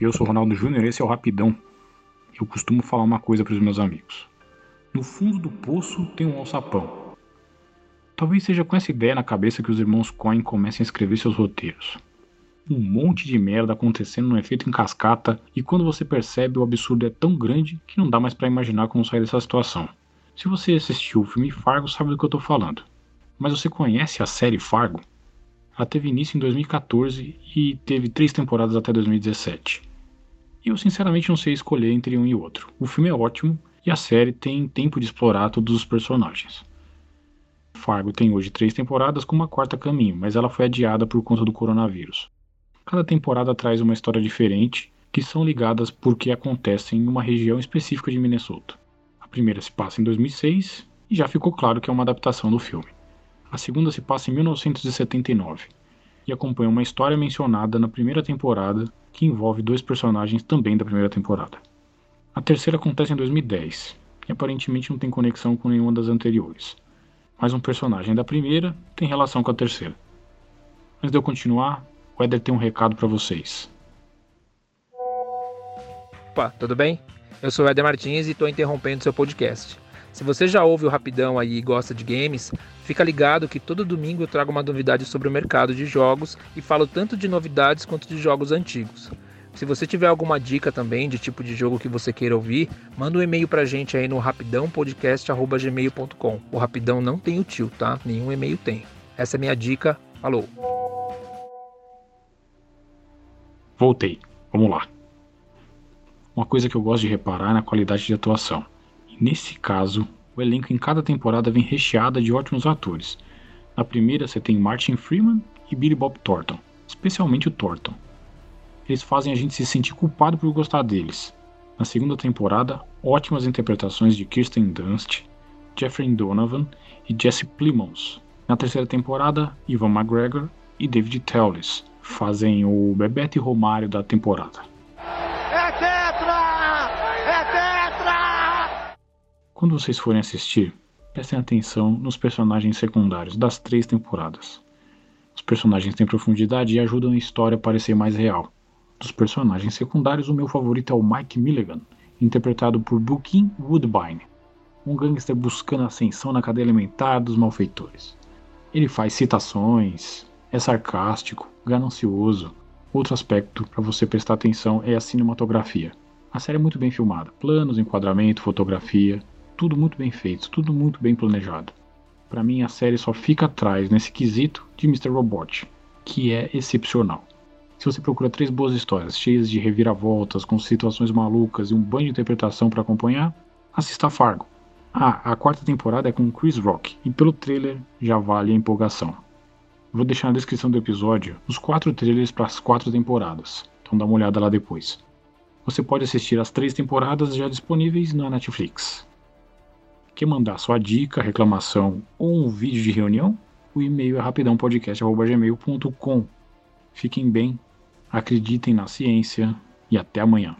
Eu sou Ronaldo Júnior esse é o Rapidão. Eu costumo falar uma coisa para os meus amigos. No fundo do poço tem um alçapão. Talvez seja com essa ideia na cabeça que os irmãos Coen comecem a escrever seus roteiros. Um monte de merda acontecendo no efeito em cascata e quando você percebe o absurdo é tão grande que não dá mais para imaginar como sair dessa situação. Se você assistiu o filme Fargo sabe do que eu tô falando. Mas você conhece a série Fargo? Ela teve início em 2014 e teve três temporadas até 2017. Eu sinceramente não sei escolher entre um e outro. O filme é ótimo e a série tem tempo de explorar todos os personagens. Fargo tem hoje três temporadas com uma quarta caminho, mas ela foi adiada por conta do coronavírus. Cada temporada traz uma história diferente, que são ligadas porque acontecem em uma região específica de Minnesota. A primeira se passa em 2006 e já ficou claro que é uma adaptação do filme. A segunda se passa em 1979 e acompanha uma história mencionada na primeira temporada que envolve dois personagens também da primeira temporada. A terceira acontece em 2010 e aparentemente não tem conexão com nenhuma das anteriores, mas um personagem da primeira tem relação com a terceira. Antes de eu continuar, o Eder tem um recado para vocês. Opa, tudo bem? Eu sou o Eder Martins e estou interrompendo seu podcast. Se você já ouve o Rapidão aí e gosta de games, fica ligado que todo domingo eu trago uma novidade sobre o mercado de jogos e falo tanto de novidades quanto de jogos antigos. Se você tiver alguma dica também de tipo de jogo que você queira ouvir, manda um e-mail pra gente aí no rapidãopodcast.gmail.com. O Rapidão não tem o tio, tá? Nenhum e-mail tem. Essa é minha dica. Falou! Voltei. Vamos lá. Uma coisa que eu gosto de reparar é na qualidade de atuação. Nesse caso, o elenco em cada temporada vem recheada de ótimos atores. Na primeira você tem Martin Freeman e Billy Bob Thornton, especialmente o Thornton. Eles fazem a gente se sentir culpado por gostar deles. Na segunda temporada, ótimas interpretações de Kirsten Dunst, Jeffrey Donovan e Jesse Plimons. Na terceira temporada, Ivan McGregor e David Tellez fazem o Bebete Romário da temporada. Quando vocês forem assistir, prestem atenção nos personagens secundários das três temporadas. Os personagens têm profundidade e ajudam a história a parecer mais real. Dos personagens secundários, o meu favorito é o Mike Milligan, interpretado por Bookin Woodbine, um gangster buscando ascensão na cadeia alimentar dos malfeitores. Ele faz citações, é sarcástico, ganancioso. Outro aspecto para você prestar atenção é a cinematografia. A série é muito bem filmada, planos, enquadramento, fotografia, tudo muito bem feito, tudo muito bem planejado. Para mim, a série só fica atrás nesse quesito de Mr. Robot, que é excepcional. Se você procura três boas histórias, cheias de reviravoltas, com situações malucas e um banho de interpretação para acompanhar, assista Fargo. Ah, a quarta temporada é com Chris Rock, e pelo trailer já vale a empolgação. Vou deixar na descrição do episódio os quatro trailers para as quatro temporadas, então dá uma olhada lá depois. Você pode assistir as três temporadas já disponíveis na Netflix. Quer mandar sua dica, reclamação ou um vídeo de reunião? O e-mail é rapidãopodcast.gmail.com. Fiquem bem, acreditem na ciência e até amanhã.